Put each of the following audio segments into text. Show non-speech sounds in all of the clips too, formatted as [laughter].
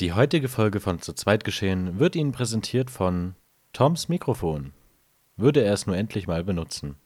Die heutige Folge von Zu zweit geschehen wird Ihnen präsentiert von Toms Mikrofon. Würde er es nur endlich mal benutzen.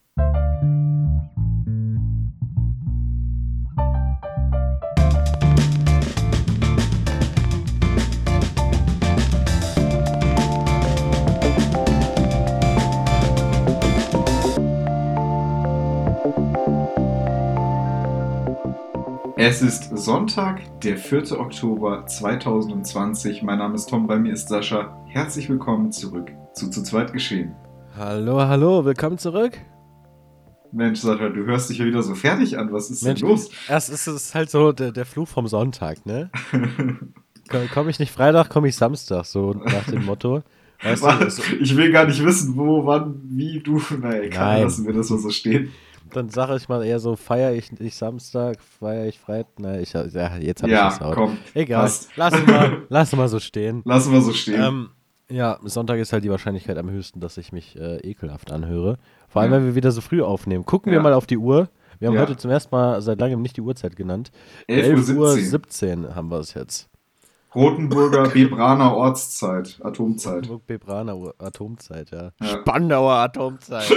Es ist Sonntag, der 4. Oktober 2020. Mein Name ist Tom, bei mir ist Sascha. Herzlich willkommen zurück zu Zu zweit geschehen. Hallo, hallo, willkommen zurück. Mensch, Sascha, du hörst dich ja wieder so fertig an. Was ist Mensch, denn los? Erst ist es halt so der, der Fluch vom Sonntag, ne? [laughs] Komme ich nicht Freitag, komme ich Samstag, so nach dem Motto. Weißt du, Warte, so, ich will gar nicht wissen, wo, wann, wie du. Naja, egal, lassen wir das mal so stehen. Dann sage ich mal eher so, feiere ich nicht Samstag, feiere ich Freitag. Na, ich, ja, jetzt habe Ja, ich das komm. Egal, passt. lass mal, [laughs] lass mal so stehen. Lassen wir so stehen. Ähm, ja, Sonntag ist halt die Wahrscheinlichkeit am höchsten, dass ich mich äh, ekelhaft anhöre. Vor allem, Ja. wenn wir wieder so früh aufnehmen. Gucken wir Ja. mal auf die Uhr. Wir haben Ja. heute zum ersten Mal seit langem nicht die Uhrzeit genannt. 11.17 Uhr. 17 haben wir es jetzt. Rotenburger [laughs] Bebraner Ortszeit, Atomzeit. Hamburg Bebraner Atomzeit, ja. Ja. Spandauer Atomzeit. [laughs]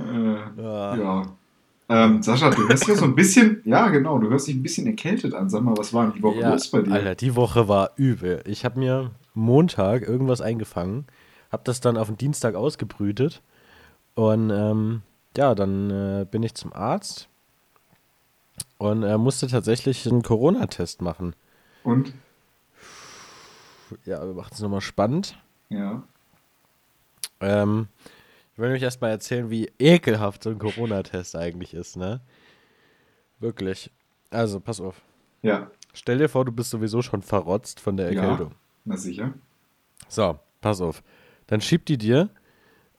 Äh, ja. ja. Ähm, Sascha, du hörst ja so ein bisschen, ja genau, du hörst dich ein bisschen erkältet an. Sag mal, was war denn die Woche Ja, los bei dir? Alter, die Woche war übel. Ich habe mir Montag irgendwas eingefangen, habe das dann auf den Dienstag ausgebrütet und ähm, ja, dann äh, bin ich zum Arzt und er musste tatsächlich einen Corona-Test machen. Und? Ja, wir machen es nochmal spannend. Ja. Ähm, ich will euch erstmal erzählen, wie ekelhaft so ein Corona-Test eigentlich ist, ne? Wirklich. Also, pass auf. Ja, Stell dir vor, du bist sowieso schon verrotzt von der Ja. Erkältung. na sicher. So, pass auf. Dann schiebt die dir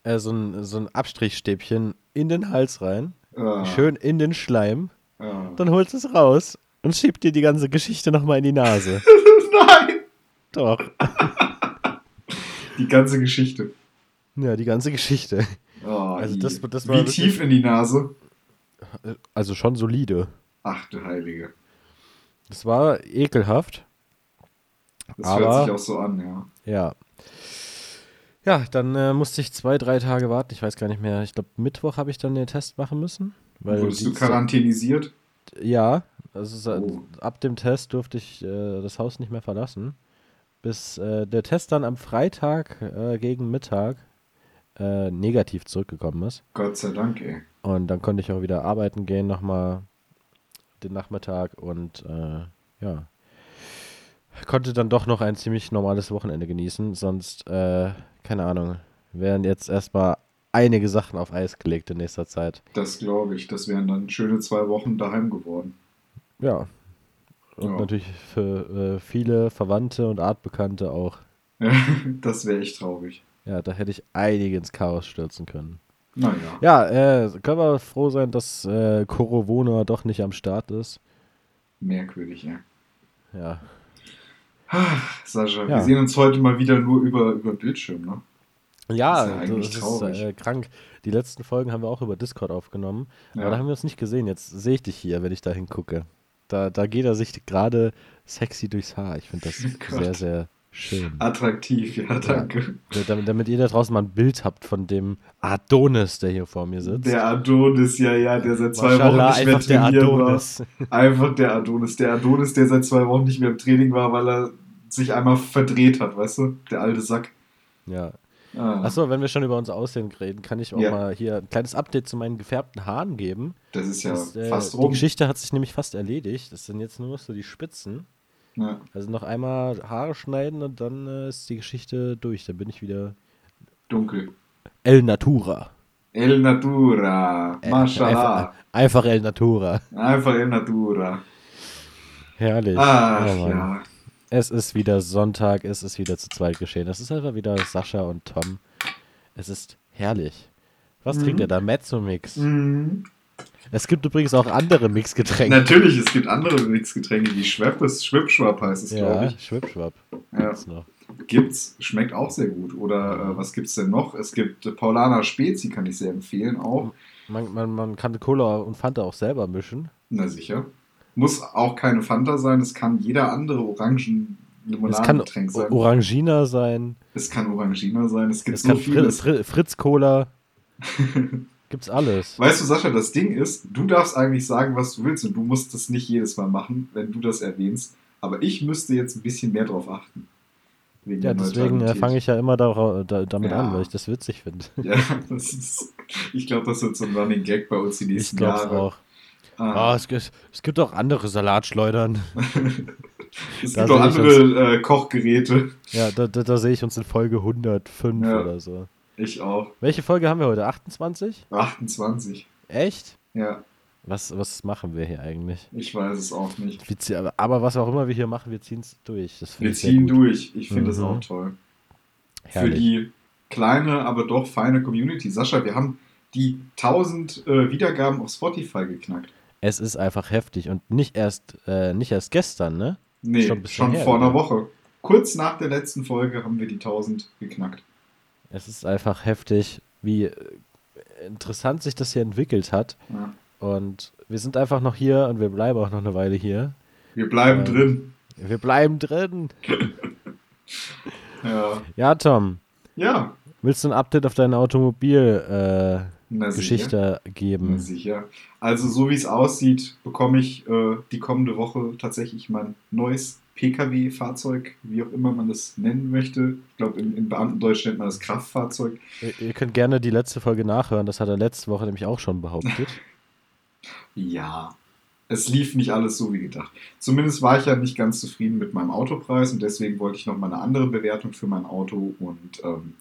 äh, so, ein, so ein Abstrichstäbchen in den Hals rein, Ah, schön in den Schleim, ah. dann holst es raus und schiebt dir die ganze Geschichte nochmal in die Nase. [laughs] Nein! Doch. [laughs] Die ganze Geschichte. Ja, die ganze Geschichte. Oh, Also das- das war Wie wirklich- tief in die Nase? Also schon solide. Ach du Heilige. Das war ekelhaft. Das Aber- hört sich auch so an, ja. Ja. Ja, dann äh, musste ich zwei, drei Tage warten. Ich weiß gar nicht mehr. Ich glaube, Mittwoch habe ich dann den Test machen müssen. Weil Wurdest du quarantänisiert? Ja, also Oh. ab dem Test durfte ich äh, das Haus nicht mehr verlassen. Bis äh, der Test dann am Freitag äh, gegen Mittag äh, negativ zurückgekommen ist. Gott sei Dank, ey. Und dann konnte ich auch wieder arbeiten gehen nochmal den Nachmittag und äh, ja. Konnte dann doch noch ein ziemlich normales Wochenende genießen. Sonst, äh, keine Ahnung, wären jetzt erstmal einige Sachen auf Eis gelegt in nächster Zeit. Das glaube ich. Das wären dann schöne zwei Wochen daheim geworden. Ja. Und Ja. natürlich für äh, viele Verwandte und Artbekannte auch. [laughs] das wäre echt traurig. Ja, da hätte ich einige ins Chaos stürzen können. Naja. Ja, äh, können wir froh sein, dass äh, Corona doch nicht am Start ist. Merkwürdig, ja. Ja. Sascha, Ja. wir sehen uns heute mal wieder nur über, über Bildschirm, ne? Ja, Das ist ja eigentlich das ist traurig. äh, krank. Die letzten Folgen haben wir auch über Discord aufgenommen. Ja. Aber da haben wir uns nicht gesehen. Jetzt sehe ich dich hier, wenn ich da hingucke. Da, da geht er sich gerade sexy durchs Haar. Ich finde das [laughs] Gott. sehr, sehr schön. Attraktiv, ja, danke. Ja, Damit, damit ihr da draußen mal ein Bild habt von dem Adonis, der hier vor mir sitzt. Der Adonis, ja, ja, der seit zwei Maschallah, Wochen nicht mehr einfach der trainiert Adonis. war. [laughs] Einfach der Adonis. Der Adonis, der seit zwei Wochen nicht mehr im Training war, weil er sich einmal verdreht hat, weißt du? Der alte Sack. Ja. Ah, Achso, wenn wir schon über unser Aussehen reden, kann ich auch Ja. mal hier ein kleines Update zu meinen gefärbten Haaren geben. das ist ja Das, äh, fast die rum. Geschichte hat sich nämlich fast erledigt. Das sind jetzt nur noch so die Spitzen. Ja. Also noch einmal Haare schneiden und dann äh, ist die Geschichte durch. Dann bin ich wieder Dunkel. El Natura. El Natura. Äh, Mashallah. Einfach, El Natura. Einfach El Natura. Herrlich. Ach, Oh ja. Es ist wieder Sonntag, es ist wieder zu zweit geschehen. Es ist einfach wieder Sascha und Tom. Es ist herrlich. Was Mhm. trinkt ihr da? Mezzo-Mix. Mhm. Es gibt übrigens auch andere Mixgetränke. Natürlich, es gibt andere Mixgetränke, wie Schweppes, Schwippschwapp heißt es, glaube Ja, ich. Schwippschwapp. Ja. Gibt's noch. Gibt's, schmeckt auch sehr gut. Oder äh, was gibt's denn noch? Es gibt äh, Paulaner Spezi, kann ich sehr empfehlen auch. Man, man, man kann Cola und Fanta auch selber mischen. Na sicher. Muss auch keine Fanta sein, es kann jeder andere Orangen Es kann sein. Orangina sein. Es kann Orangina sein, es gibt Es so kann viele. Fri Fri Fritz Cola. [laughs] Gibt's alles. Weißt du, Sascha, das Ding ist, du darfst eigentlich sagen, was du willst und du musst das nicht jedes Mal machen, wenn du das erwähnst. Aber ich müsste jetzt ein bisschen mehr drauf achten. Ja, deswegen fange ich ja immer da, da, damit Ja. an, weil ich das witzig finde. [laughs] Ja, das ist, ich glaube, das wird so ein Running Gag bei uns die Ich nächsten glaube es Jahre. auch. Ah. Ah, es, gibt- es gibt auch andere Salatschleudern. [laughs] es da gibt auch ich andere äh, Kochgeräte. Ja, da, da, da sehe ich uns in Folge 105 Ja. oder so. Ich auch. Welche Folge haben wir heute? 28? 28. Echt? Ja, Was, was machen wir hier eigentlich? ich weiß es auch nicht. Wir zie- aber, aber was auch immer wir hier machen, wir ziehen es durch. Wir ziehen durch. Ich finde das Mhm. auch toll. Für Herrlich. die kleine, aber doch feine Community. Sascha, wir haben die 1000 äh, Wiedergaben auf Spotify geknackt. Es ist einfach heftig und nicht erst, äh, nicht erst gestern, ne? Nee, Schon schon, ein her, vor einer oder? Woche. Kurz nach der letzten Folge haben wir die 1000 geknackt. Es ist einfach heftig, wie äh, interessant sich das hier entwickelt hat. Ja. Und wir sind einfach noch hier und wir bleiben auch noch eine Weile hier. Wir bleiben Ähm. drin. Wir bleiben drin. [laughs] Ja. Ja, Tom, ja, willst du ein Update auf deine Automobilgeschichte äh, na Geschichte Na geben? sicher. Also so wie es aussieht, bekomme ich äh, die kommende Woche tatsächlich mein neues Pkw-Fahrzeug, wie auch immer man das nennen möchte. Ich glaube, in, in Beamtendeutsch nennt man das Kraftfahrzeug. Ihr, ihr könnt gerne die letzte Folge nachhören, das hat er letzte Woche nämlich auch schon behauptet. [laughs] Ja, es lief nicht alles so wie gedacht. Zumindest war ich ja nicht ganz zufrieden mit meinem Autopreis und deswegen wollte ich noch mal eine andere Bewertung für mein Auto. Und ähm,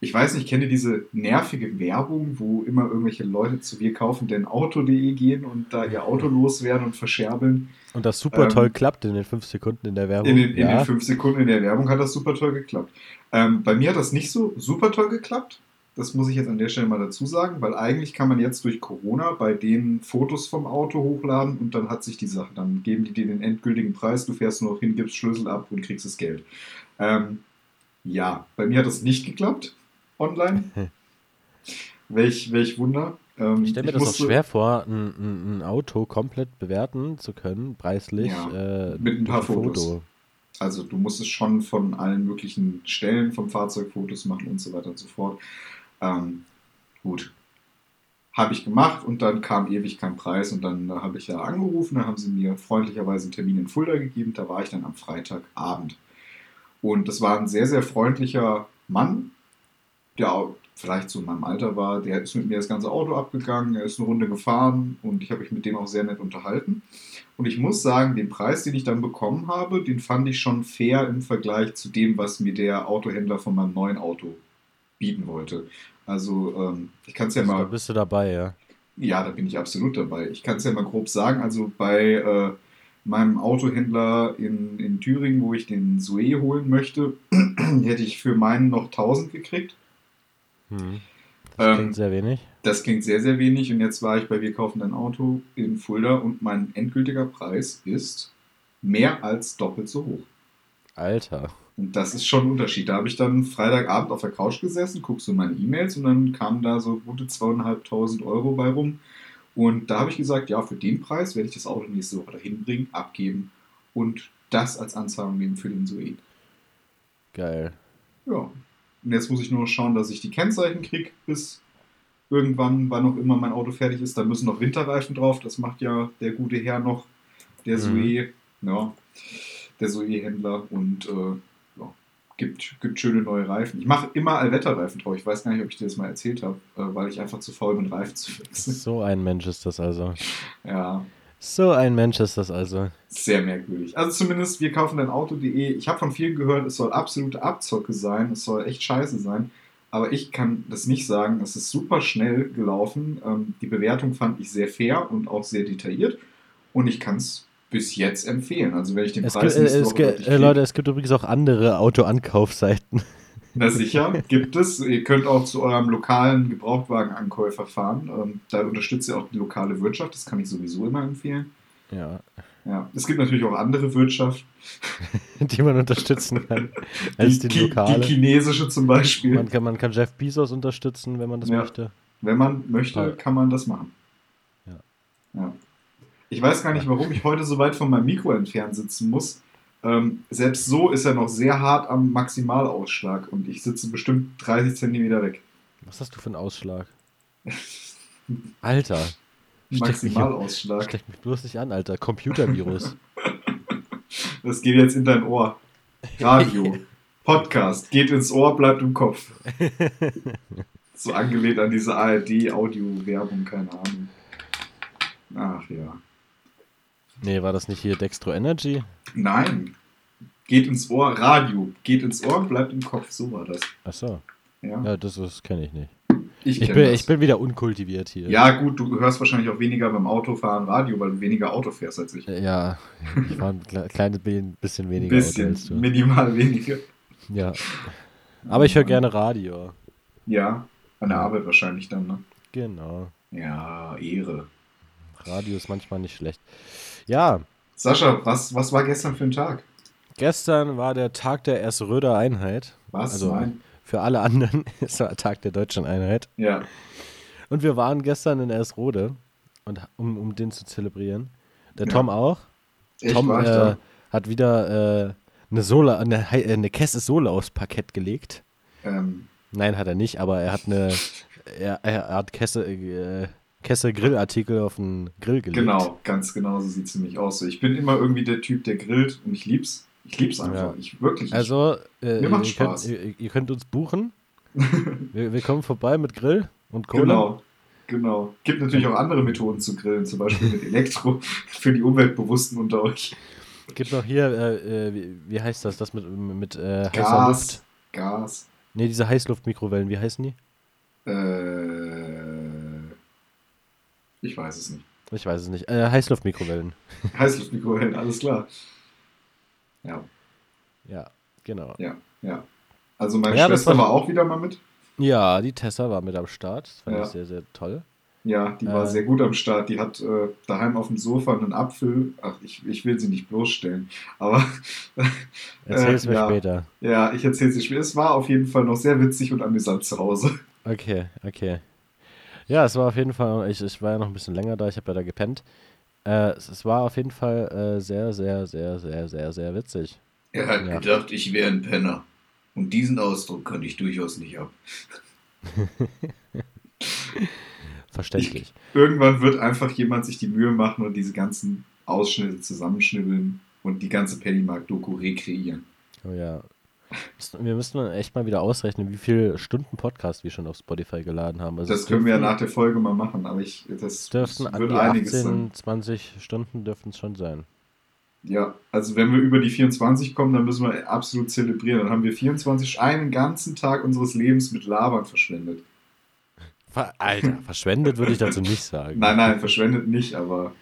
ich weiß nicht, kennt ihr diese nervige Werbung, wo immer irgendwelche Leute zu wir kaufen denn Auto.de gehen und da ihr Auto loswerden und verscherbeln? Und das super Ähm, toll klappt in den fünf Sekunden in der Werbung. In den, in ja. den fünf Sekunden in der Werbung hat das super toll geklappt. Ähm, bei mir hat das nicht so super toll geklappt. Das muss ich jetzt an der Stelle mal dazu sagen, weil eigentlich kann man jetzt durch Corona bei denen Fotos vom Auto hochladen und dann hat sich die Sache. Dann geben die dir den endgültigen Preis, du fährst nur noch hin, gibst Schlüssel ab und kriegst das Geld. Ähm, ja, bei mir hat das nicht geklappt online. welch, welch Wunder. Ähm, ich stelle mir das auch schwer vor, ein, ein, Auto komplett bewerten zu können, preislich. Ja, äh, mit ein paar Fotos. Also du musst es schon von allen möglichen Stellen vom Fahrzeug Fotos machen und so weiter und so fort. Ähm, gut. Habe ich gemacht und dann kam ewig kein Preis und dann habe ich ja angerufen, dann haben sie mir freundlicherweise einen Termin in Fulda gegeben, da war ich dann am Freitagabend. Und das war ein sehr, sehr freundlicher Mann, der vielleicht so in meinem Alter war, der ist mit mir das ganze Auto abgegangen, er ist eine Runde gefahren und ich habe mich mit dem auch sehr nett unterhalten. Und ich muss sagen, den Preis, den ich dann bekommen habe, den fand ich schon fair im Vergleich zu dem, was mir der Autohändler von meinem neuen Auto bieten wollte. Also ähm, ich kann es ja Also, da mal, bist du dabei, ja. ja, da bin ich absolut dabei. Ich kann es ja mal grob sagen. Also bei äh, meinem Autohändler in, in Thüringen, wo ich den Zoe holen möchte, [clears throat] hätte ich für meinen noch 1000 gekriegt. Hm. Das Ähm, klingt sehr wenig. Das klingt sehr, sehr wenig. Und jetzt war ich bei Wir kaufen ein Auto in Fulda und mein endgültiger Preis ist mehr als doppelt so hoch. Alter. Und das ist schon ein Unterschied. Da habe ich dann Freitagabend auf der Couch gesessen, guckst du meine E-Mails und dann kamen da so gute zweieinhalbtausend Euro bei rum. Und da habe ich gesagt, ja, für den Preis werde ich das Auto nächste Woche dahin bringen, abgeben und das als Anzahlung nehmen für den Zoe. Geil. Ja. Und jetzt muss ich nur noch schauen, dass ich die Kennzeichen kriege bis irgendwann, wann auch immer mein Auto fertig ist. Da müssen noch Winterreifen drauf. Das macht ja der gute Herr noch, der Mhm. Zoe, ja, der Zoe-Händler und äh, ja, gibt, gibt schöne neue Reifen. Ich mache immer Allwetterreifen drauf. Ich weiß gar nicht, ob ich dir das mal erzählt habe, äh, weil ich einfach zu faul bin, Reifen zu wechseln. So ein Mensch ist das also. Ja, So ein Mensch ist das also. Sehr merkwürdig. Also zumindest, wir kaufen dein Auto.de. Ich habe von vielen gehört, es soll absolute Abzocke sein, es soll echt scheiße sein. Aber ich kann das nicht sagen. Es ist super schnell gelaufen. Ähm, die Bewertung fand ich sehr fair und auch sehr detailliert. Und ich kann es bis jetzt empfehlen. Also wenn ich den Es Preis gibt, es gibt, äh, Leute, es gibt übrigens auch andere Autoankaufseiten. Na sicher, gibt es. Ihr könnt auch zu eurem lokalen Gebrauchtwagenankäufer fahren. Ähm, da unterstützt ihr auch die lokale Wirtschaft. Das kann ich sowieso immer empfehlen. Ja, Ja. Es gibt natürlich auch andere Wirtschaft. [laughs] die man unterstützen kann. Als die, Ki- lokale. die chinesische zum Beispiel. Man kann, man kann Jeff Bezos unterstützen, wenn man das Ja. möchte. Wenn man möchte, Toll. kann man das machen. Ja. ja. Ich weiß gar nicht, warum ich heute so weit von meinem Mikro entfernt sitzen muss. Ähm, selbst so ist er noch sehr hart am Maximalausschlag und ich sitze bestimmt 30 Zentimeter weg. Was hast du für einen Ausschlag? [laughs] Alter. Maximalausschlag. Steck mich bloß nicht an, Alter. Computervirus. [laughs] Das geht jetzt in dein Ohr. Radio. [laughs] Podcast. Geht ins Ohr, bleibt im Kopf. So angelehnt an diese ARD-Audio-Werbung, keine Ahnung. Ach ja. Nee, war das nicht hier Dextro Energy? Nein. Geht ins Ohr, Radio. Geht ins Ohr, bleibt im Kopf. So war das. Achso. Ja. Ja, das, das kenne ich nicht. Ich, Ich bin, das. ich bin wieder unkultiviert hier. Ja, gut, du hörst wahrscheinlich auch weniger beim Autofahren Radio, weil du weniger Auto fährst als ich. Äh, Ja, ich war ein kle- kleines bi- bisschen weniger Auto bisschen, du. minimal weniger. Ja. Aber ich höre gerne Radio. Ja, an der Arbeit wahrscheinlich dann, ne? Genau. Ja, Ehre. Radio ist manchmal nicht schlecht. Ja, Sascha, was, was war gestern für ein Tag? gestern war der Tag der Erströder Einheit. Was? Also Nein? für alle anderen [laughs] ist der Tag der deutschen Einheit. Ja. Und wir waren gestern in Erstrode, und, um, um den zu zelebrieren. Der Ja. Tom auch. Echt, Tom ich äh, hat wieder äh, eine, Sohle, eine, äh, eine Kesse Sohle aufs Parkett gelegt. Ähm, Nein, hat er nicht, aber er hat eine er, er hat Kesse, äh, Kesse Grillartikel auf den Grill gelegt. genau, ganz genau so sieht es nämlich aus. Ich bin immer irgendwie der Typ, der grillt und ich lieb's. Ich lieb's einfach. Ja. Ich wirklich. Also, äh, Mir macht ihr, könnt, Spaß. ihr, ihr könnt uns buchen. [laughs] wir, wir kommen vorbei mit Grill und Kohle. Genau. Genau. Gibt natürlich auch andere Methoden zu grillen, zum Beispiel mit Elektro [laughs] für die Umweltbewussten unter euch. Gibt noch hier, äh, äh, wie, wie heißt das, das mit, mit äh, heißer Luft? Gas. Gas. Ne, diese Heißluftmikrowellen, wie heißen die? Äh, ich weiß es nicht. Ich weiß es nicht. Äh, Heißluftmikrowellen. [laughs] Heißluftmikrowellen, alles klar. Ja, Ja, genau. ja, ja. Also meine Ja, Schwester war- war auch wieder mal mit. Ja, die Tessa war mit am Start. Das fand Ja. ich sehr, sehr toll. Ja, die war Äh. sehr gut am Start. Die hat äh, daheim auf dem Sofa einen Apfel. Ach, ich, ich will sie nicht bloßstellen. Aber [laughs] Erzähl es Äh, mir ja. später. ja, ich erzähle sie später. Es war auf jeden Fall noch sehr witzig und amüsant zu Hause. Okay, okay. Ja, es war auf jeden Fall, ich, ich war ja noch ein bisschen länger da, ich habe ja da gepennt. Äh, es, es war auf jeden Fall äh, sehr, sehr, sehr, sehr, sehr, sehr witzig. Er hat Ja. gedacht, ich wäre ein Penner. Und diesen Ausdruck kann ich durchaus nicht ab. [laughs] Verständlich. Irgendwann wird einfach jemand sich die Mühe machen und diese ganzen Ausschnitte zusammenschnibbeln und die ganze Pennymark-Doku rekreieren. Oh ja. Wir müssen echt mal wieder ausrechnen, wie viele Stunden Podcast wir schon auf Spotify geladen haben. Also Das können wir ja nach der Folge mal machen, aber ich, das, dürften wird einiges 18, sein. 20 Stunden dürften es schon sein. Ja, also wenn wir über die 24 kommen, dann müssen wir absolut zelebrieren. Dann haben wir 24, einen ganzen Tag unseres Lebens mit Labern verschwendet. Ver Alter, [laughs] verschwendet würde ich dazu nicht sagen. Nein, nein, verschwendet nicht, aber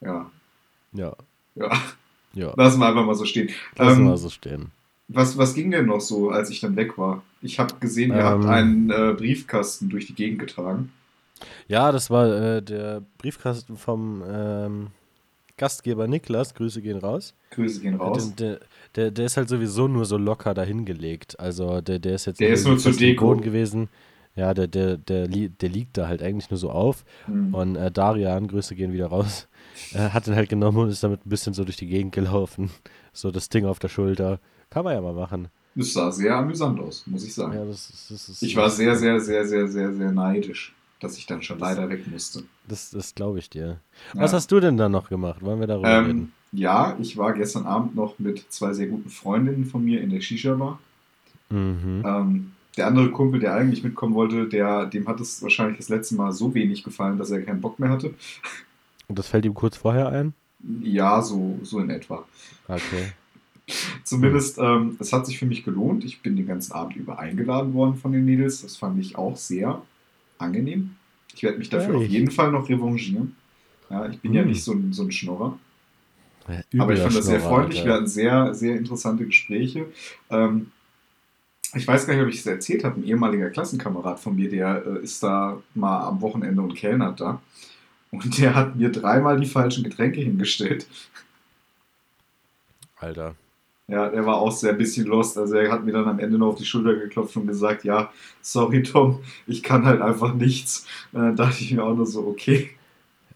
ja, Ja, ja, ja. lassen wir einfach mal so stehen. Lassen Ähm, wir so stehen. was, was ging denn noch so, als ich dann weg war? Ich habe gesehen, ihr Ähm. habt einen äh, Briefkasten durch die Gegend getragen. Ja, das war äh, der Briefkasten vom ähm, Gastgeber Niklas. Grüße gehen raus. Grüße gehen raus. Der, der, der, ist halt sowieso nur so locker dahingelegt. Also der, der ist jetzt Der ist nur zur Deko. Boden gewesen. Ja, der, der, der, der liegt da halt eigentlich nur so auf. Hm. Und äh, Darian, Grüße gehen wieder raus, äh, hat den halt genommen und ist damit ein bisschen so durch die Gegend gelaufen. So das Ding auf der Schulter. Kann man ja mal machen. Das sah sehr amüsant aus, muss ich sagen. Ja, das, ist- das ist, ich war sehr, sehr, sehr, sehr, sehr, sehr neidisch, dass ich dann schon leider weg musste. Das, das glaube ich dir. Ja. Was hast du denn da noch gemacht? Wollen wir darüber Ähm, reden? ja, ich war gestern Abend noch mit zwei sehr guten Freundinnen von mir in der Shisha-Bar. Mhm. Ähm, der andere Kumpel, der eigentlich mitkommen wollte, der, dem hat es wahrscheinlich das letzte Mal so wenig gefallen, dass er keinen Bock mehr hatte. Und das fällt ihm kurz vorher ein? Ja, so, so in etwa. Okay. [laughs] Zumindest, ähm, es hat sich für mich gelohnt. Ich bin den ganzen Abend über eingeladen worden von den Mädels. Das fand ich auch sehr angenehm. Ich werde mich dafür Ehrlich? auf jeden Fall noch revanchieren. Ja, ich bin ja Hm. nicht so ein, so ein Schnorrer. Ja, Aber ich fand das sehr freundlich. Alter. Wir hatten sehr, sehr interessante Gespräche. Ähm, ich weiß gar nicht, ob ich es erzählt habe. Ein ehemaliger Klassenkamerad von mir, der äh, ist da mal am Wochenende und kellnert da. Und der hat mir dreimal die falschen Getränke hingestellt. Alter. Ja, er war auch sehr ein bisschen lost. Also er hat mir dann am Ende noch auf die Schulter geklopft und gesagt, ja, sorry Tom, ich kann halt einfach nichts. Und dann dachte ich mir auch nur so, okay.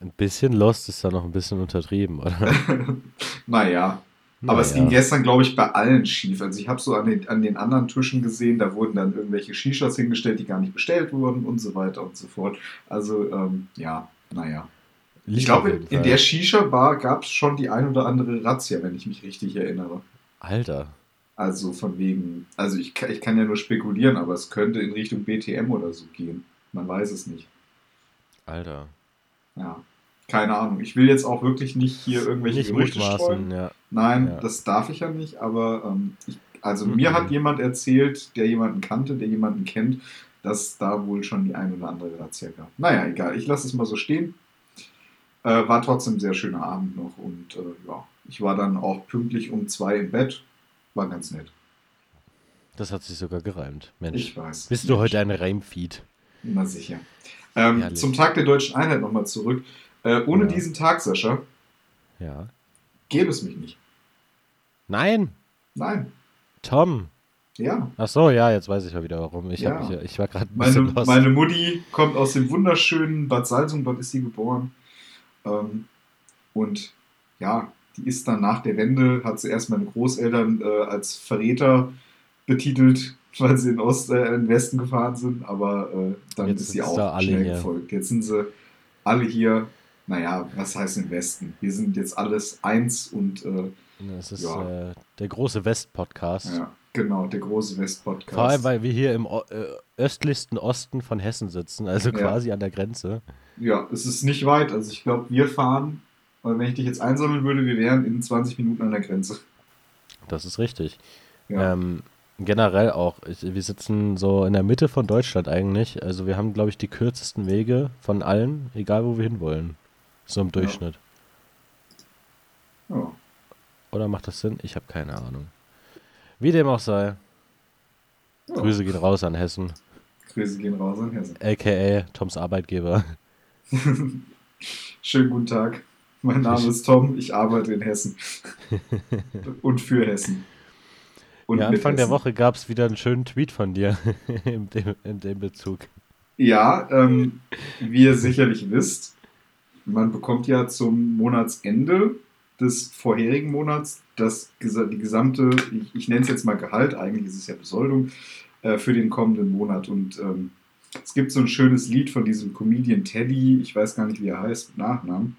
Ein bisschen Lost ist da noch ein bisschen untertrieben, oder? [laughs] naja. Aber es ging gestern, glaube ich, bei allen schief. Also ich habe so an den, an den anderen Tischen gesehen, da wurden dann irgendwelche Shishas hingestellt, die gar nicht bestellt wurden und so weiter und so fort. Also ähm, ja, naja. Ich glaube, in, in der Shisha-Bar gab es schon die ein oder andere Razzia, wenn ich mich richtig erinnere. Alter. Also von wegen, also ich, ich kann ja nur spekulieren, aber es könnte in Richtung BTM oder so gehen. Man weiß es nicht. Alter. Ja, keine Ahnung. Ich will jetzt auch wirklich nicht hier irgendwelche nicht Gerüchte streuen. Ja. Nein, ja. das darf ich ja nicht, aber ähm, ich, also mhm. mir hat jemand erzählt, der jemanden kannte, der jemanden kennt, dass da wohl schon die ein oder andere Razzia gab. Naja, egal, ich lasse es mal so stehen. Äh, war trotzdem ein sehr schöner Abend noch und äh, ja, ich war dann auch pünktlich um zwei im Bett. War ganz nett. Das hat sich sogar gereimt. Mensch. Ich weiß. Bist du heute ein Reimfeed? Na sicher. Ähm, zum Tag der deutschen Einheit nochmal zurück. Äh, ohne ja. diesen Tag, Sascha, ja. gäbe es mich nicht. Nein. Nein. Tom. Ja. Ach so, ja, jetzt weiß ich ja wieder warum. Ich, ja. mich, ich war gerade meine, meine Mutti kommt aus dem wunderschönen Bad Salzung, dort ist sie geboren. Ähm, und ja, die ist dann nach der Wende, hat sie erst meine Großeltern äh, als Verräter betitelt, [laughs] weil sie in Ost, äh, in den Westen gefahren sind, aber äh, dann Jetzt ist sie auch schnell hier. gefolgt. Jetzt sind sie alle hier, naja, was heißt im Westen? Wir sind jetzt alles eins und äh, das ist ja. Äh, der große West-Podcast. Ja, genau, der große West-Podcast. Vor allem, weil wir hier im äh, östlichsten Osten von Hessen sitzen, also quasi ja. an der Grenze. Ja, es ist nicht weit. Also ich glaube, wir fahren, wenn ich dich jetzt einsammeln würde, wir wären in 20 Minuten an der Grenze. Das ist richtig. Ja. Ähm, generell auch. Ich, wir sitzen so in der Mitte von Deutschland eigentlich. Also wir haben, glaube ich, die kürzesten Wege von allen, egal wo wir hinwollen. So im Durchschnitt. Ja. ja. Oder macht das Sinn? Ich habe keine Ahnung. Wie dem auch sei. Ja. Grüße gehen raus an Hessen. Grüße gehen raus an Hessen. AKA Toms Arbeitgeber. [laughs] Schönen guten Tag. Mein Name ist Tom, ich arbeite in Hessen. [laughs] Und für Hessen. Und ja, Anfang der Woche gab es wieder einen schönen Tweet von dir [laughs] in, dem, in dem Bezug. Ja, ähm, wie ihr sicherlich wisst, man bekommt ja zum Monatsende des vorherigen Monats das, die gesamte, ich, ich nenne es jetzt mal Gehalt, eigentlich ist es ja Besoldung, äh, für den kommenden Monat. Und ähm, es gibt so ein schönes Lied von diesem Comedian Teddy, ich weiß gar nicht, wie er heißt, mit Nachnamen.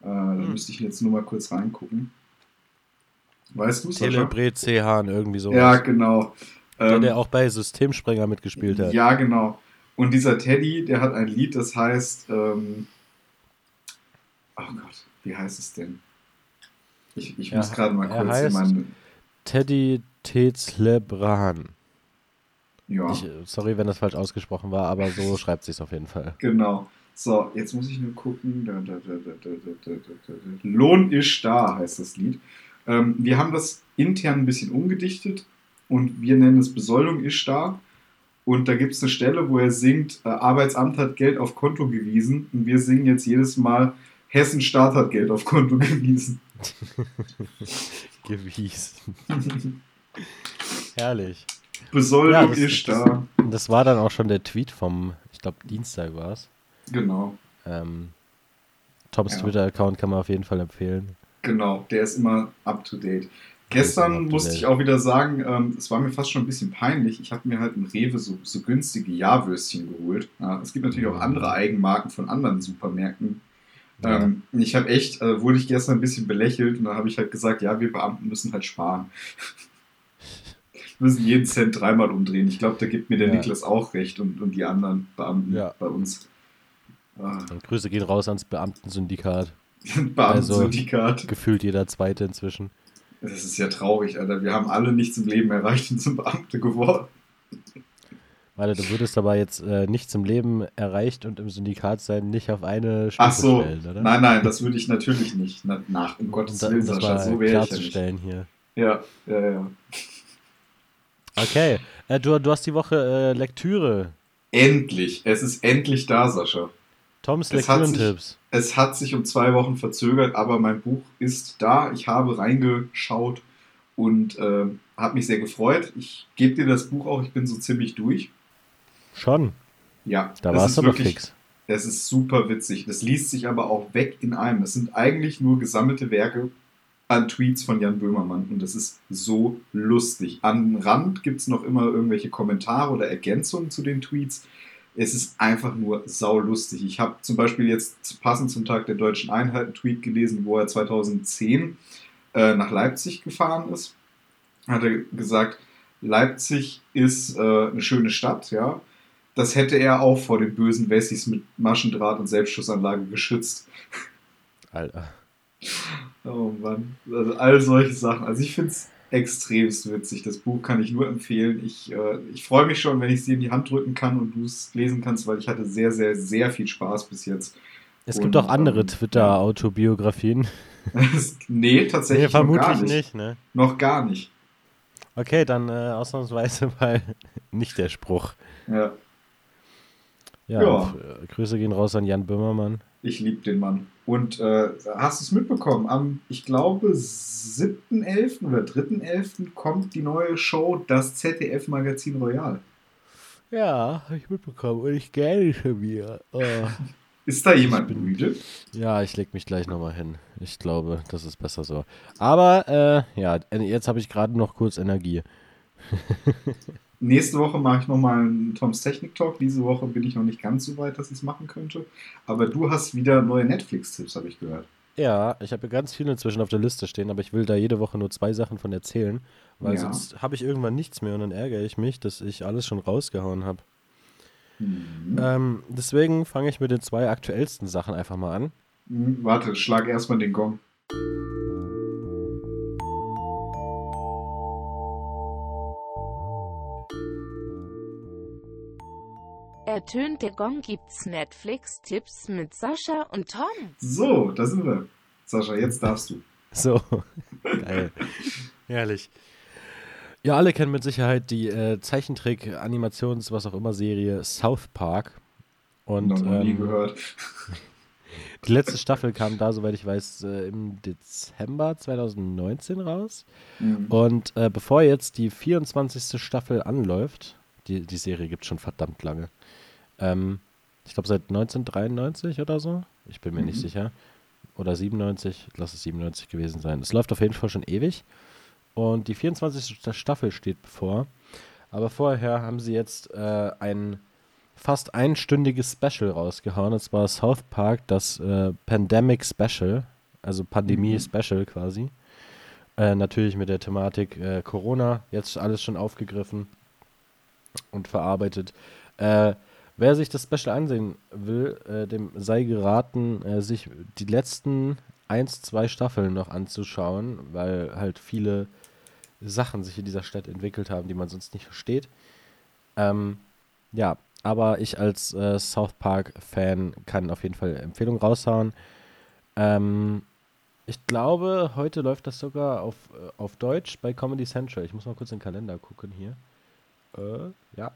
Äh, Da hm. müsste ich jetzt nur mal kurz reingucken. Weißt du es? Telebre CH irgendwie so. Ja, genau. Der, ähm, der auch bei Systemsprenger mitgespielt hat. Ja, genau. Und dieser Teddy, der hat ein Lied, das heißt, ähm, oh Gott, wie heißt es denn? Ich, ich muss gerade mal kurz meinen. Teddy Tetzlebran. Ja. Ich, sorry, wenn das falsch ausgesprochen war, aber so [laughs] schreibt sich auf jeden Fall. Genau. So, jetzt muss ich nur gucken. Lohn ist da, heißt das Lied. Ähm, wir haben das intern ein bisschen umgedichtet und wir nennen es Besoldung ist da. Und da gibt es eine Stelle, wo er singt, äh, Arbeitsamt hat Geld auf Konto gewiesen. Und wir singen jetzt jedes Mal, Hessen Staat hat Geld auf Konto gewiesen. [laughs] gewiesen. [laughs] Herrlich. Besoldung ja, das, ist das, da. Das war dann auch schon der Tweet vom, ich glaube, Dienstag war es. Genau. Ähm, Toms ja. Twitter-Account kann man auf jeden Fall empfehlen. Genau, der ist immer up to date. Gestern musste ich auch wieder sagen, ähm, es war mir fast schon ein bisschen peinlich. Ich habe mir halt im Rewe so, so günstige Jahrwürstchen geholt. Ja, es gibt natürlich auch andere Eigenmarken von anderen Supermärkten. Ja. Ähm, ich habe echt, äh, wurde ich gestern ein bisschen belächelt und dann habe ich halt gesagt, ja, wir Beamten müssen halt sparen. wir [laughs] müssen jeden Cent dreimal umdrehen. Ich glaube, da gibt mir der ja. Niklas auch recht und, und die anderen Beamten ja. bei uns. Ah. Grüße gehen raus ans Beamtensyndikat. [laughs] Beamtensyndikat. Also, gefühlt jeder Zweite inzwischen. Das ist ja traurig, Alter. Wir haben alle nichts im Leben erreicht und sind Beamte geworden. Warte, du würdest aber jetzt äh, nichts im Leben erreicht und im Syndikat sein nicht auf eine Stufe Ach so. stellen, oder? Nein, nein, das würde ich natürlich nicht. Na, nach, um Gottes Willen, Sascha, so wäre ich ja nicht. hier. Ja, ja, ja. Okay, äh, du, du hast die Woche äh, Lektüre. Endlich, es ist endlich da, Sascha. Toms Lektüren-Tipps. Es, es hat sich um zwei Wochen verzögert, aber mein Buch ist da. Ich habe reingeschaut und äh, habe mich sehr gefreut. Ich gebe dir das Buch auch, ich bin so ziemlich durch. Schon? Ja. Da warst du aber fix. Es ist super witzig. Das liest sich aber auch weg in einem. Es sind eigentlich nur gesammelte Werke an Tweets von Jan Böhmermann und das ist so lustig. Am Rand gibt es noch immer irgendwelche Kommentare oder Ergänzungen zu den Tweets. Es ist einfach nur saulustig. Ich habe zum Beispiel jetzt passend zum Tag der deutschen Einheit einen Tweet gelesen, wo er 2010 äh, nach Leipzig gefahren ist. Hat er gesagt, Leipzig ist äh, eine schöne Stadt, ja. Das hätte er auch vor den bösen Wessis mit Maschendraht und Selbstschussanlage geschützt. Alter. Oh Mann. Also all solche Sachen. Also ich finde es extremst witzig. Das Buch kann ich nur empfehlen. Ich, äh, ich freue mich schon, wenn ich es dir in die Hand drücken kann und du es lesen kannst, weil ich hatte sehr, sehr, sehr viel Spaß bis jetzt. Es gibt auch andere ähm, Twitter-Autobiografien. [laughs] nee, tatsächlich nee, vermutlich noch gar nicht. nicht ne? Noch gar nicht. Okay, dann äh, ausnahmsweise mal [laughs] nicht der Spruch. Ja. Ja, ja. Äh, Grüße gehen raus an Jan Böhmermann. Ich liebe den Mann. Und äh, hast du es mitbekommen? Am, ich glaube, 7.11. oder 3.11. kommt die neue Show Das ZDF-Magazin Royal. Ja, habe ich mitbekommen. Und ich gerne schon wieder. Oh. [laughs] Ist da jemand bin, müde? Ja, ich leg mich gleich nochmal hin. Ich glaube, das ist besser so. Aber äh, ja, jetzt habe ich gerade noch kurz Energie. [laughs] Nächste Woche mache ich nochmal einen Toms Technik Talk. Diese Woche bin ich noch nicht ganz so weit, dass ich es machen könnte. Aber du hast wieder neue Netflix-Tipps, habe ich gehört. Ja, ich habe ganz viele inzwischen auf der Liste stehen, aber ich will da jede Woche nur zwei Sachen von erzählen, weil ja. sonst habe ich irgendwann nichts mehr und dann ärgere ich mich, dass ich alles schon rausgehauen habe. Mhm. Ähm, deswegen fange ich mit den zwei aktuellsten Sachen einfach mal an. Mhm, warte, schlag erstmal den Gong. Ertönt der Gong gibt's Netflix-Tipps mit Sascha und Tom. So, da sind wir. Sascha, jetzt darfst du. So, [laughs] geil. Herrlich. Ja, alle kennen mit Sicherheit die äh, Zeichentrick, Animations-, was auch immer Serie South Park. Und, Noch ähm, nie gehört. [laughs] Die letzte Staffel kam da, soweit ich weiß, äh, im Dezember 2019 raus. Mhm. Und äh, bevor jetzt die 24. Staffel anläuft, die, die Serie gibt es schon verdammt lange, ähm, ich glaube seit 1993 oder so. Ich bin mir mhm. nicht sicher. Oder 97, lass es 97 gewesen sein. Es läuft auf jeden Fall schon ewig. Und die 24. Staffel steht bevor. Aber vorher haben sie jetzt äh, ein fast einstündiges Special rausgehauen. Und zwar South Park, das äh, Pandemic Special. Also Pandemie-Special mhm. quasi. Äh, natürlich mit der Thematik äh, Corona. Jetzt alles schon aufgegriffen und verarbeitet. Äh, Wer sich das Special ansehen will, äh, dem sei geraten, äh, sich die letzten 1, 2 Staffeln noch anzuschauen, weil halt viele Sachen sich in dieser Stadt entwickelt haben, die man sonst nicht versteht. Ähm, ja, aber ich als äh, South Park-Fan kann auf jeden Fall Empfehlungen raushauen. Ähm, ich glaube, heute läuft das sogar auf, äh, auf Deutsch bei Comedy Central. Ich muss mal kurz in den Kalender gucken hier. Äh, ja,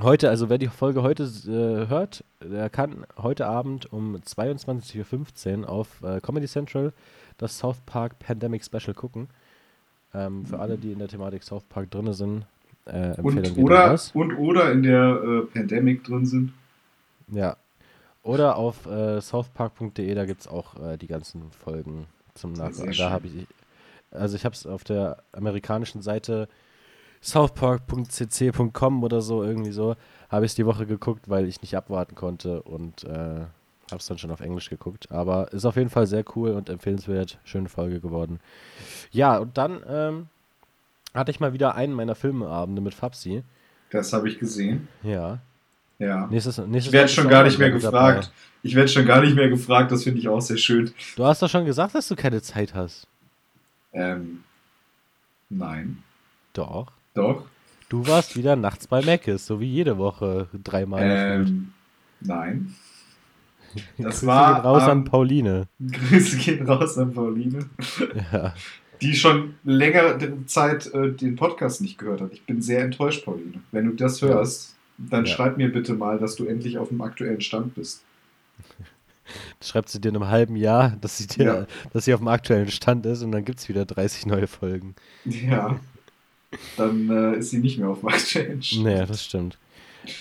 Heute, also wer die Folge heute äh, hört, der kann heute Abend um 22.15 Uhr auf äh, Comedy Central das South Park Pandemic Special gucken. Ähm, für alle, die in der Thematik South Park drin sind, äh, Empfehlung und, oder, und oder in der äh, Pandemic drin sind. Ja. Oder auf äh, southpark.de, da gibt es auch äh, die ganzen Folgen zum Nachsehen. Da habe ich, also ich habe es auf der amerikanischen Seite southpark.cc.com oder so, irgendwie so, habe ich es die Woche geguckt, weil ich nicht abwarten konnte und äh, habe es dann schon auf Englisch geguckt. Aber ist auf jeden Fall sehr cool und empfehlenswert. Schöne Folge geworden. Ja, und dann ähm, hatte ich mal wieder einen meiner Filmeabende mit Fabsi. Das habe ich gesehen. Ja. Ja. Nächstes, nächstes ich werde schon gar nicht mehr gefragt. Dabei. Ich werde schon gar nicht mehr gefragt, das finde ich auch sehr schön. Du hast doch schon gesagt, dass du keine Zeit hast. Ähm, nein. Doch. Doch. Du warst wieder nachts bei Meckes, so wie jede Woche dreimal. Ähm, nein. [laughs] Das Grüße war gehen raus ähm, an Pauline. [laughs] Grüße gehen raus an Pauline. Ja. Die schon längere Zeit äh, den Podcast nicht gehört hat. Ich bin sehr enttäuscht, Pauline. Wenn du das hörst, dann ja. schreib mir bitte mal, dass du endlich auf dem aktuellen Stand bist. [laughs] Das schreibt sie dir in einem halben Jahr, dass sie, dir, ja. dass sie auf dem aktuellen Stand ist und dann gibt es wieder 30 neue Folgen. Ja dann äh, ist sie nicht mehr auf Max Change. Naja, das stimmt.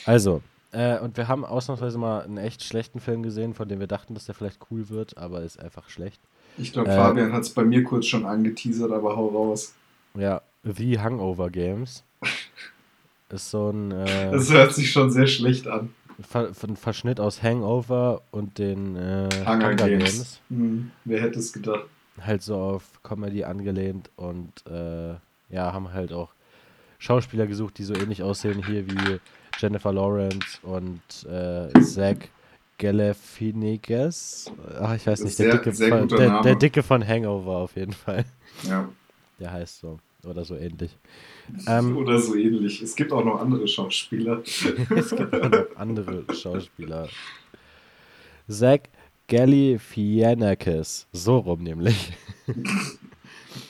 Also, Äh, und wir haben ausnahmsweise mal einen echt schlechten Film gesehen, von dem wir dachten, dass der vielleicht cool wird, aber ist einfach schlecht. Ich glaube, Fabian hat es bei mir kurz schon angeteasert, aber hau raus. Ja, The Hangover Games. [laughs] Ist so ein, äh, Das hört sich schon sehr schlecht an. Ver ein Verschnitt aus Hangover und den äh, Hunger Hunger Games. Hm, wer hätte es gedacht? Halt so auf Comedy angelehnt und äh, ja, haben halt auch Schauspieler gesucht, die so ähnlich aussehen hier wie Jennifer Lawrence und äh, Zach Galifianakis. Ach, ich weiß nicht, der, Sehr- Dicke sehr von, der, der Dicke von Hangover auf jeden Fall. Ja. Der heißt so. Oder so ähnlich. [laughs] Ähm, Oder so ähnlich. Es gibt auch noch andere Schauspieler. [laughs] es gibt auch noch andere Schauspieler. Zach Galifianakis. So rum nämlich. [laughs]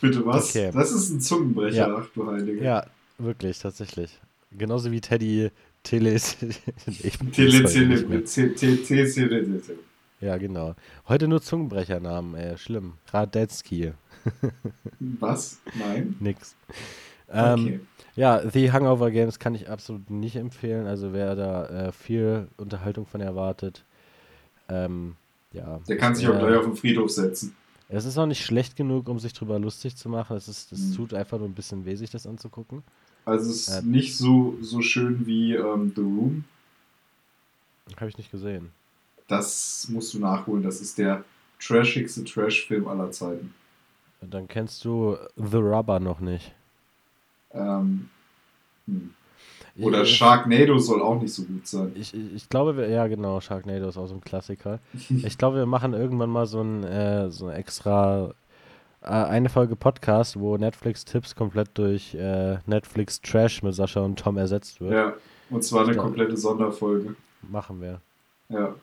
Bitte was? Okay. Das ist ein Zungenbrecher, Ja. ach du Heilige. Ja, wirklich, tatsächlich. Genauso wie Teddy Teles. Ja, genau. Heute nur Zungenbrechernamen, ey, schlimm. Radetzky, [laughs] Was? Nein? nix. Ähm, Okay. Ja, The Hangover Games kann ich absolut nicht empfehlen. Also wer da äh, viel Unterhaltung von erwartet, ähm, ja. Der kann sich äh, auch gleich auf den Friedhof setzen. Es ist auch nicht schlecht genug, um sich drüber lustig zu machen. Es, ist, es Mhm. tut einfach nur ein bisschen weh, sich das anzugucken. Also es ist Äh, nicht so, so schön wie ähm, The Room. Habe ich nicht gesehen. Das musst du nachholen. Das ist der trashigste Trash-Film aller Zeiten. Dann kennst du The Rubber noch nicht. Ähm, hm. Oder ich, Sharknado soll auch nicht so gut sein. ich, ich, glaube, wir, ja genau, Sharknado ist auch so ein Klassiker. [laughs] Ich glaube, wir machen irgendwann mal so ein, äh, so ein extra, äh, eine Folge Podcast, wo Netflix-Tipps komplett durch äh, Netflix-Trash mit Sascha und Tom ersetzt wird. Ja, und zwar eine komplette Sonderfolge. Machen wir. Ja,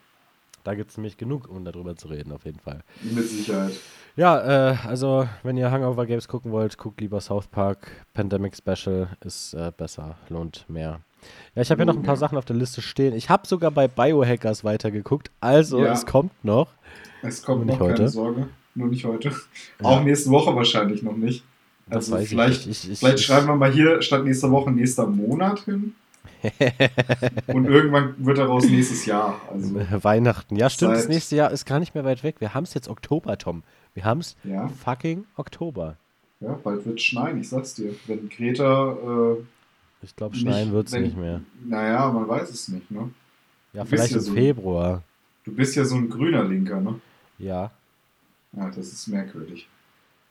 Da gibt es nämlich genug, um darüber zu reden, auf jeden Fall. mit Sicherheit. Ja, äh, also, wenn ihr Hangover Games gucken wollt, guckt lieber South Park. Pandemic Special ist äh, besser, lohnt mehr. Ja, ich habe hier noch ein paar. Sachen auf der Liste stehen. Ich habe sogar bei Biohackers weitergeguckt, also Ja. es kommt noch. Es kommt noch, keine heute. Sorge. Nur nicht heute. Ja. Auch nächste Woche wahrscheinlich noch nicht. Also vielleicht. Ich, ich, vielleicht ich, schreiben wir mal hier statt nächster Woche nächster Monat hin. [laughs] Und irgendwann wird daraus nächstes Jahr. Also, [laughs] Weihnachten. Ja, stimmt, das nächste Jahr ist gar nicht mehr weit weg. Wir haben es jetzt Oktober, Tom. Wir haben es ja, fucking Oktober. ja, bald wird es schneien, ich sag's dir. Wenn Greta. Äh, Ich glaube, schneien wird es nicht mehr. Naja, man weiß es nicht, ne? Ja, du vielleicht ja im so Februar. Du bist ja so ein grüner Linker, ne? Ja. Ja, das ist merkwürdig.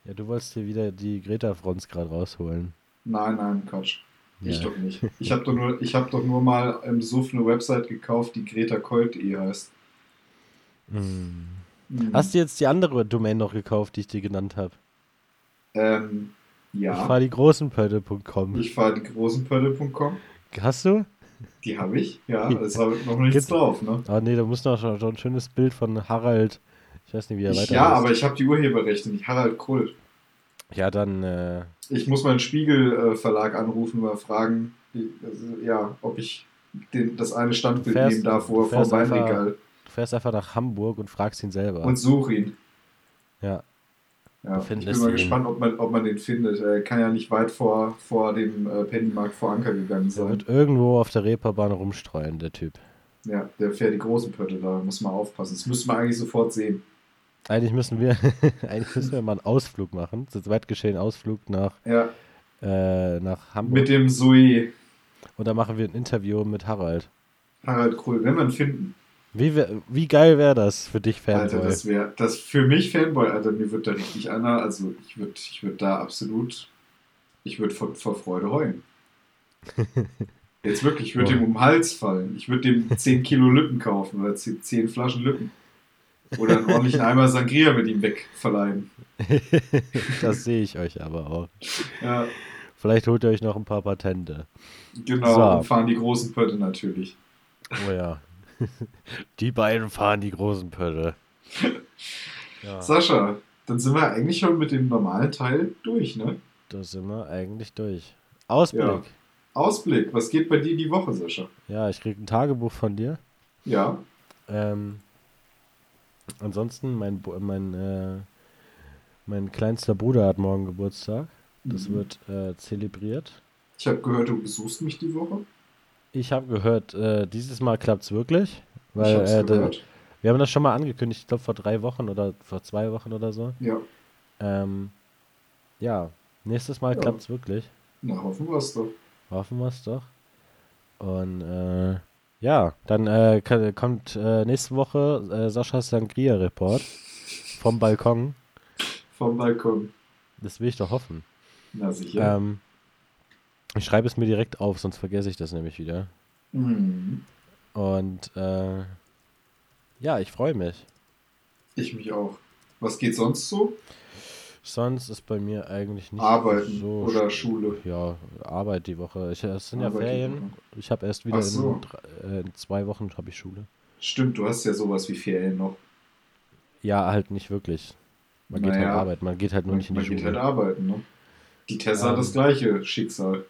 Ja, du wolltest hier wieder die Greta-Fronts gerade rausholen. Nein, nein, Quatsch. Ich Ja. doch nicht. Ich habe doch, nur- ich hab doch nur mal im Suff eine Website gekauft, die gretacolt.de heißt. Hm. Mhm. Hast du jetzt die andere Domain noch gekauft, die ich dir genannt habe? Ähm, Ich ja. fahre die großenpötte.com. Ich fahre die großenpölle.com. Hast du? Die habe ich, ja. Da ist aber noch nichts Gibt- drauf, ne? Ah nee, da muss noch schon, schon ein schönes Bild von Harald. Ich weiß nicht, wie er Ich, weiter ja, heißt. aber ich habe die Urheberrechte nicht. Harald Krull. Ja, dann, äh, Ich muss meinen Spiegel-Verlag anrufen, mal fragen, also, ja, ob ich den, das eine Standbild fährst- nehmen darf, wo er fährst einfach- Weinregal du fährst einfach nach Hamburg und fragst ihn selber. und such ihn. ja. Ja, ich bin mal gespannt, ob man, ob man den findet. Er kann ja nicht weit vor, vor dem äh, Pennymarkt vor Anker gegangen sein. wird irgendwo auf der Reeperbahn rumstreuen, der Typ. Ja, der fährt die großen Pötte, da muss man aufpassen. Das müsste man eigentlich sofort sehen. Eigentlich müssen wir, [laughs] eigentlich müssen wir mal einen Ausflug machen. Zu zweit geschehen Ausflug nach, Ja, äh, nach Hamburg. mit dem Sui und dann machen wir ein Interview mit Harald. Harald Krull, wenn man finden. Wie, wär- wie geil wäre das für dich, Fanboy? Alter, das wäre das für mich Fanboy, Alter, mir wird da richtig einer, also ich würde ich würd da absolut, ich würde vor, vor Freude heulen. [laughs] Jetzt wirklich, ich würde Boah. dem um den Hals fallen. Ich würde dem 10 Kilo Lüppen kaufen oder 10 10 Flaschen Lüppen. Oder einen ordentlichen Eimer Sangria mit ihm wegverleihen. [laughs] das sehe ich euch aber auch. Ja, Vielleicht holt ihr euch noch ein paar Patente. genau, So. und fahren die großen Pötte natürlich. Oh ja. [laughs] Die beiden fahren die großen Pötte. Ja, [laughs] Sascha, dann sind wir eigentlich schon mit dem normalen Teil durch, ne? da sind wir eigentlich durch. Ausblick. Ja. Ja, Ausblick, was geht bei dir die Woche, Sascha? ich krieg ein Tagebuch von dir. Ja, Ähm, ansonsten, mein, mein, äh, mein kleinster Bruder hat morgen Geburtstag. Das Mhm. wird äh, zelebriert. ich habe gehört, du besuchst mich die Woche. Ich habe gehört, äh, dieses Mal klappt es wirklich. ich Weil äh, da- wir haben das schon mal angekündigt, ich glaube vor drei Wochen oder vor zwei Wochen oder so. Ja, Ähm, ja, nächstes Mal Ja. klappt es wirklich. na hoffen wir es doch. Hoffen wir es doch. Und äh, ja, dann äh, kann, kommt äh, nächste Woche äh, Saschas Sangria-Report vom Balkon. Vom Balkon. Das will ich doch hoffen. Na sicher. Ähm, ich schreibe es mir direkt auf, sonst vergesse ich das nämlich wieder. Mhm. Und äh, ja, ich freue mich. Ich mich auch. Was geht sonst so? Sonst ist bei mir eigentlich nicht Arbeiten so oder sch- Schule? Ja, Arbeit die Woche. Ich, es sind ja Arbeit die Ferien. Ich habe erst wieder so. in, äh, in zwei Wochen habe ich Schule. Stimmt, du hast ja sowas wie Ferien noch. Ja, halt nicht wirklich. Man geht halt Naja. arbeiten, man geht halt nur Man, nicht in die man geht Schule. halt arbeiten, ne? Die Tessa hat Ähm. das gleiche Schicksal.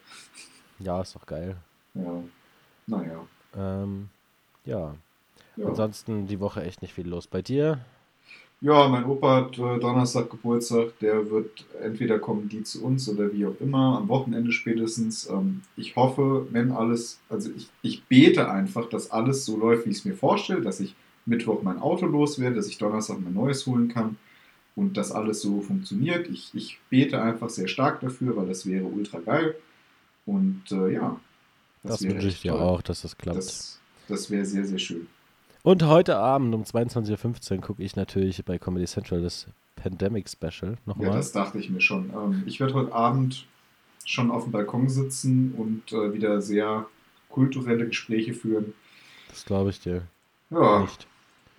Ja, ist doch geil. Ja. Naja. Ähm, ja. Ja. Ansonsten die Woche echt nicht viel los. Bei dir? Ja, mein Opa hat äh, Donnerstag Geburtstag. Der wird entweder kommen die zu uns oder wie auch immer, am Wochenende spätestens. Ähm, ich hoffe, wenn alles, also ich, ich bete einfach, dass alles so läuft, wie ich es mir vorstelle, dass ich Mittwoch mein Auto loswerde, dass ich Donnerstag mein neues holen kann und dass alles so funktioniert. Ich, ich bete einfach sehr stark dafür, weil das wäre ultra geil. Und äh, ja, Das, wäre wünsche ich dir toll. auch, dass das klappt. Das, das wäre sehr, sehr schön. Und heute Abend um 22.15 Uhr gucke ich natürlich bei Comedy Central das Pandemic Special nochmal. Ja, das dachte ich mir schon. Ähm, ich werde heute Abend schon auf dem Balkon sitzen und äh, wieder sehr kulturelle Gespräche führen. das glaube ich dir Ja, nicht.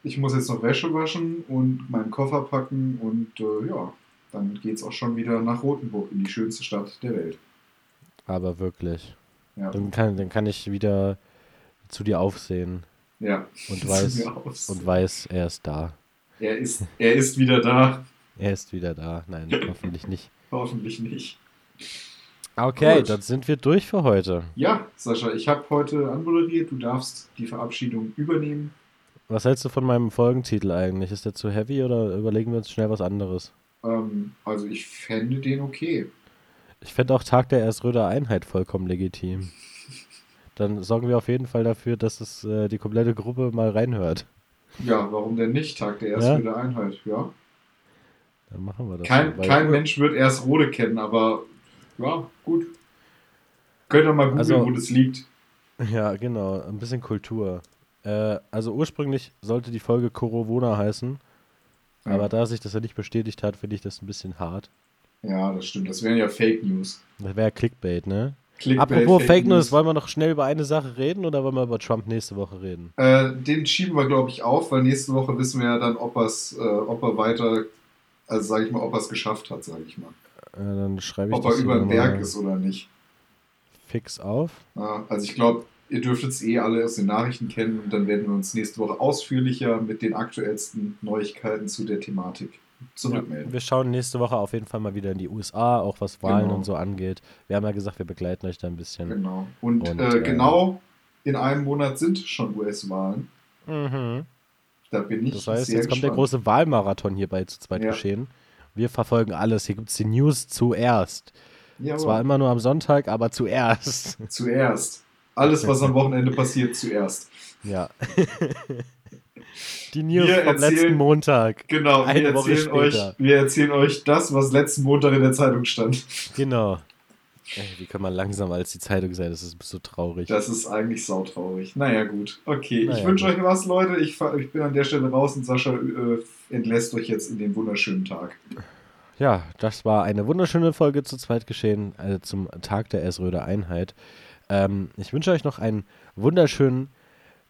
ich muss jetzt noch Wäsche waschen und meinen Koffer packen und äh, ja, dann geht es auch schon wieder nach Rothenburg in die schönste Stadt der Welt. Aber wirklich. Ja, Dann kann, dann kann ich wieder zu dir aufsehen ja. und [laughs] weiß, und weiß, er ist da. er, ist, er ist wieder da. Er ist wieder da. Nein, [laughs] hoffentlich nicht. Hoffentlich nicht. Okay, Gut. dann sind wir durch für heute. Ja, Sascha, ich habe heute anmoderiert. Du darfst die Verabschiedung übernehmen. Was hältst du von meinem Folgentitel eigentlich? Ist der zu heavy oder überlegen wir uns schnell was anderes? Ähm, also ich fände den okay. Ich fände auch Tag der Ersröder Einheit vollkommen legitim. Dann sorgen wir auf jeden Fall dafür, dass es äh, die komplette Gruppe mal reinhört. Ja, warum denn nicht? Tag der ersten Ja? wieder Einheit, ja. Dann machen wir das. Kein, kein Mensch wird erst Rode kennen, aber ja, gut. Könnt ihr mal googeln, Also- wo das liegt. [laughs] Ja, genau. Ein bisschen Kultur. Äh, also ursprünglich sollte die Folge Corona heißen, Ja. aber da sich das ja nicht bestätigt hat, finde ich das ein bisschen hart. Ja, das stimmt. Das wären ja Fake News. Das wäre Clickbait, ne? Clickbait, Apropos Fake News, wollen wir noch schnell über eine Sache reden oder wollen wir über Trump nächste Woche reden? Äh, den schieben wir, glaube ich, auf, weil nächste Woche wissen wir ja dann, ob, äh, ob er weiter, also sage ich mal, ob er es geschafft hat, sage ich mal. Äh, dann schreibe ich Ob er über den Berg ist oder nicht. fix auf. Ja, also ich glaube, ihr dürftet es eh alle aus den Nachrichten kennen und dann werden wir uns nächste Woche ausführlicher mit den aktuellsten Neuigkeiten zu der Thematik zurückmelden. Wir schauen nächste Woche auf jeden Fall mal wieder in die USA, auch was Wahlen Genau. und so angeht. Wir haben ja gesagt, wir begleiten euch da ein bisschen. Genau. Und, Und, äh, äh, genau in einem Monat sind schon US-Wahlen. Mhm. Da bin ich Das heißt, sehr jetzt kommt der gespannt. große Wahlmarathon hier bei zu zweit Ja. geschehen. Wir verfolgen alles. Hier gibt es die News zuerst. Jawohl. Zwar immer nur am Sonntag, aber zuerst. Zuerst. Alles, was [laughs] am Wochenende passiert, zuerst. Ja. [laughs] die News Wir vom letzten erzählen- Montag. Genau, wir erzählen, euch, wir erzählen euch das, was letzten Montag in der Zeitung stand. Genau. Ey, wie kann man langsamer als die Zeitung sein? Das ist so traurig. Das ist eigentlich sautraurig. Naja, gut. Okay, Naja, ich wünsche euch was, Leute. Ich, ich bin an der Stelle raus und Sascha äh, entlässt euch jetzt in den wunderschönen Tag. Ja, das war eine wunderschöne Folge zu zweit geschehen, also zum Tag der Esröder Einheit. Ähm, ich wünsche euch noch einen wunderschönen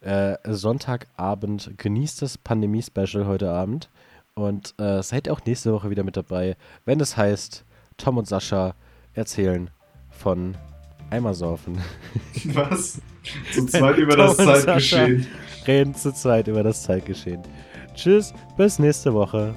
äh, Sonntagabend. Genießt das Pandemie-Special heute Abend und äh, seid auch nächste Woche wieder mit dabei, wenn es heißt, Tom und Sascha erzählen von Eimersaufen. [laughs] Was? Zu zweit über das Zeitgeschehen. Reden zu zweit über das Zeitgeschehen. Tschüss, bis nächste Woche.